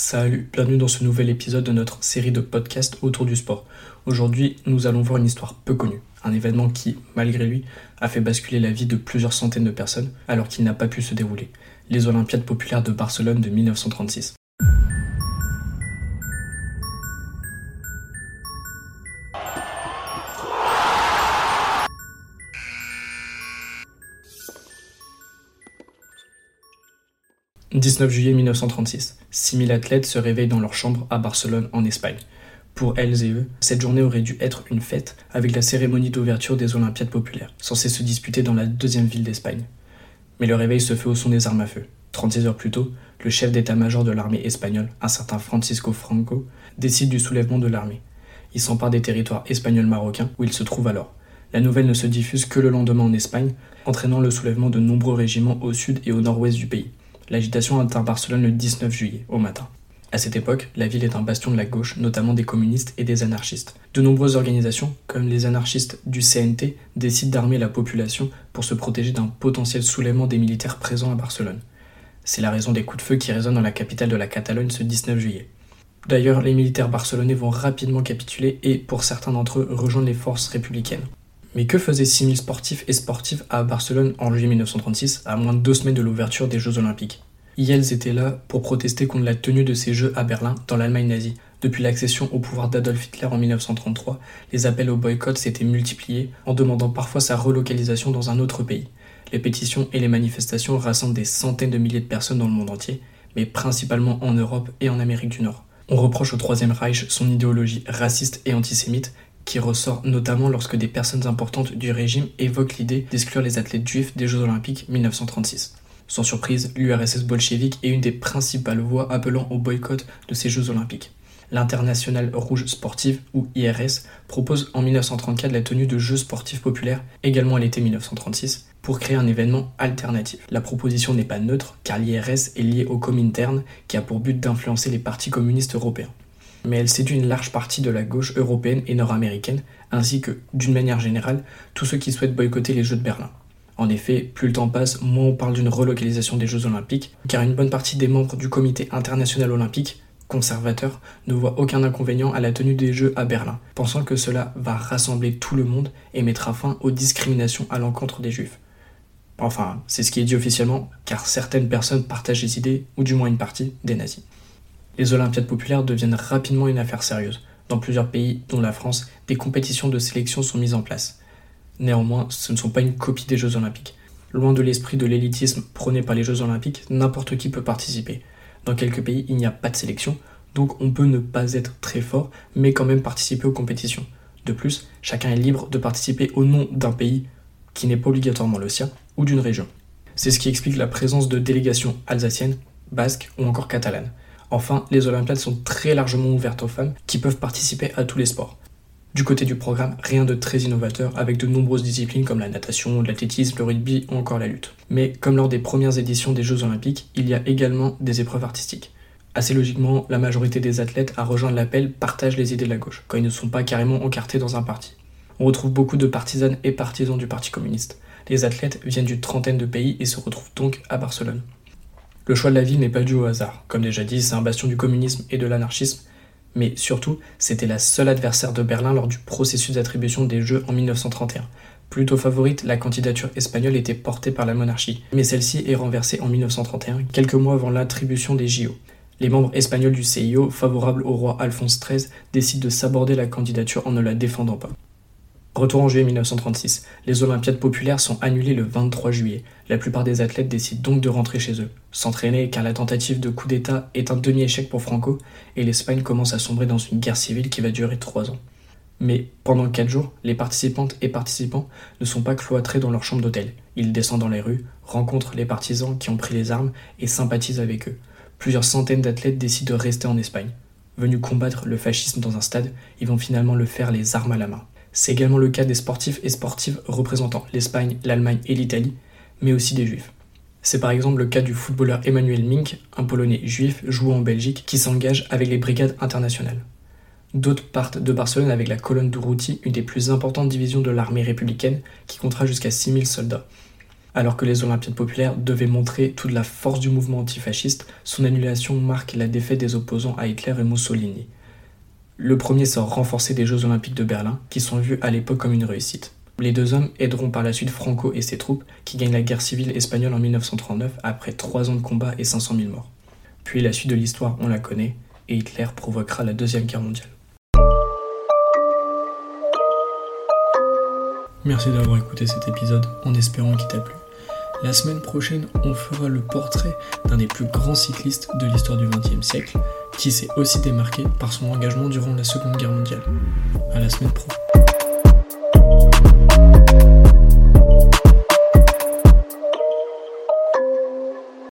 Salut, bienvenue dans ce nouvel épisode de notre série de podcasts autour du sport. Aujourd'hui, nous allons voir une histoire peu connue, un événement qui, malgré lui, a fait basculer la vie de plusieurs centaines de personnes alors qu'il n'a pas pu se dérouler, les Olympiades populaires de Barcelone de 1936. 19 juillet 1936. 6000 athlètes se réveillent dans leur chambre à Barcelone, en Espagne. Pour elles et eux, cette journée aurait dû être une fête avec la cérémonie d'ouverture des Olympiades populaires, censée se disputer dans la deuxième ville d'Espagne. Mais le réveil se fait au son des armes à feu. 36 heures plus tôt, le chef d'état-major de l'armée espagnole, un certain Francisco Franco, décide du soulèvement de l'armée. Il s'empare des territoires espagnols marocains où il se trouve alors. La nouvelle ne se diffuse que le lendemain en Espagne, entraînant le soulèvement de nombreux régiments au sud et au nord-ouest du pays. L'agitation atteint Barcelone le 19 juillet, au matin. À cette époque, la ville est un bastion de la gauche, notamment des communistes et des anarchistes. De nombreuses organisations, comme les anarchistes du CNT, décident d'armer la population pour se protéger d'un potentiel soulèvement des militaires présents à Barcelone. C'est la raison des coups de feu qui résonnent dans la capitale de la Catalogne ce 19 juillet. D'ailleurs, les militaires barcelonais vont rapidement capituler et, pour certains d'entre eux, rejoindre les forces républicaines. Mais que faisaient 6000 sportifs et sportives à Barcelone en juillet 1936, à moins de deux semaines de l'ouverture des Jeux Olympiques? Elles étaient là pour protester contre la tenue de ces Jeux à Berlin, dans l'Allemagne nazie. Depuis l'accession au pouvoir d'Adolf Hitler en 1933, les appels au boycott s'étaient multipliés, en demandant parfois sa relocalisation dans un autre pays. Les pétitions et les manifestations rassemblent des centaines de milliers de personnes dans le monde entier, mais principalement en Europe et en Amérique du Nord. On reproche au Troisième Reich son idéologie raciste et antisémite, qui ressort notamment lorsque des personnes importantes du régime évoquent l'idée d'exclure les athlètes juifs des Jeux Olympiques 1936. Sans surprise, l'URSS bolchevique est une des principales voix appelant au boycott de ces Jeux Olympiques. L'Internationale Rouge Sportive, ou IRS, propose en 1934 la tenue de Jeux sportifs populaires, également à l'été 1936, pour créer un événement alternatif. La proposition n'est pas neutre, car l'IRS est liée au Comintern, qui a pour but d'influencer les partis communistes européens mais elle séduit une large partie de la gauche européenne et nord-américaine, ainsi que, d'une manière générale, tous ceux qui souhaitent boycotter les Jeux de Berlin. En effet, plus le temps passe, moins on parle d'une relocalisation des Jeux olympiques, car une bonne partie des membres du comité international olympique, conservateur, ne voit aucun inconvénient à la tenue des Jeux à Berlin, pensant que cela va rassembler tout le monde et mettra fin aux discriminations à l'encontre des juifs. Enfin, c'est ce qui est dit officiellement, car certaines personnes partagent les idées, ou du moins une partie, des nazis les Olympiades populaires deviennent rapidement une affaire sérieuse. Dans plusieurs pays, dont la France, des compétitions de sélection sont mises en place. Néanmoins, ce ne sont pas une copie des Jeux olympiques. Loin de l'esprit de l'élitisme prôné par les Jeux olympiques, n'importe qui peut participer. Dans quelques pays, il n'y a pas de sélection, donc on peut ne pas être très fort, mais quand même participer aux compétitions. De plus, chacun est libre de participer au nom d'un pays, qui n'est pas obligatoirement le sien, ou d'une région. C'est ce qui explique la présence de délégations alsaciennes, basques ou encore catalanes. Enfin, les Olympiades sont très largement ouvertes aux femmes qui peuvent participer à tous les sports. Du côté du programme, rien de très innovateur avec de nombreuses disciplines comme la natation, l'athlétisme, le rugby ou encore la lutte. Mais comme lors des premières éditions des Jeux Olympiques, il y a également des épreuves artistiques. Assez logiquement, la majorité des athlètes à rejoindre l'appel partagent les idées de la gauche, quand ils ne sont pas carrément encartés dans un parti. On retrouve beaucoup de partisanes et partisans du Parti communiste. Les athlètes viennent d'une trentaine de pays et se retrouvent donc à Barcelone. Le choix de la ville n'est pas dû au hasard. Comme déjà dit, c'est un bastion du communisme et de l'anarchisme. Mais surtout, c'était la seule adversaire de Berlin lors du processus d'attribution des Jeux en 1931. Plutôt favorite, la candidature espagnole était portée par la monarchie, mais celle-ci est renversée en 1931, quelques mois avant l'attribution des JO. Les membres espagnols du CIO, favorables au roi Alphonse XIII, décident de s'aborder la candidature en ne la défendant pas. Retour en juillet 1936. Les Olympiades populaires sont annulées le 23 juillet. La plupart des athlètes décident donc de rentrer chez eux, s'entraîner car la tentative de coup d'État est un demi-échec pour Franco et l'Espagne commence à sombrer dans une guerre civile qui va durer trois ans. Mais pendant quatre jours, les participantes et participants ne sont pas cloîtrés dans leur chambre d'hôtel. Ils descendent dans les rues, rencontrent les partisans qui ont pris les armes et sympathisent avec eux. Plusieurs centaines d'athlètes décident de rester en Espagne. Venus combattre le fascisme dans un stade, ils vont finalement le faire les armes à la main. C'est également le cas des sportifs et sportives représentant l'Espagne, l'Allemagne et l'Italie, mais aussi des juifs. C'est par exemple le cas du footballeur Emmanuel Mink, un Polonais juif jouant en Belgique, qui s'engage avec les brigades internationales. D'autres partent de Barcelone avec la colonne Durruti, une des plus importantes divisions de l'armée républicaine, qui comptera jusqu'à 6000 soldats. Alors que les Olympiades populaires devaient montrer toute la force du mouvement antifasciste, son annulation marque la défaite des opposants à Hitler et Mussolini. Le premier sort renforcé des Jeux olympiques de Berlin, qui sont vus à l'époque comme une réussite. Les deux hommes aideront par la suite Franco et ses troupes, qui gagnent la guerre civile espagnole en 1939 après trois ans de combat et 500 000 morts. Puis la suite de l'histoire, on la connaît, et Hitler provoquera la Deuxième Guerre mondiale. Merci d'avoir écouté cet épisode en espérant qu'il t'a plu. La semaine prochaine, on fera le portrait d'un des plus grands cyclistes de l'histoire du XXe siècle, qui s'est aussi démarqué par son engagement durant la Seconde Guerre mondiale. À la semaine pro.